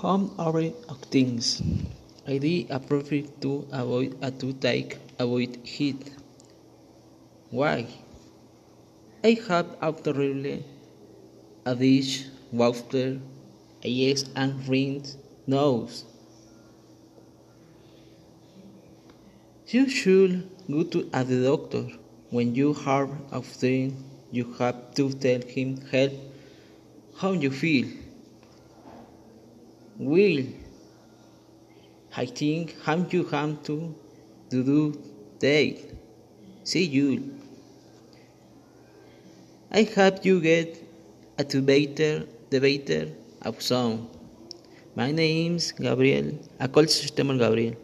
home things. I did appropriate to avoid a to take avoid heat. Why? I have absolutely a dish, water, a yes, and rinse nose. You should go to a doctor when you have a thing. You have to tell him help how you feel. Will I think how you have to do that. See you. I hope you get a debater, debater of some. My name is Gabriel. I call system Gabriel.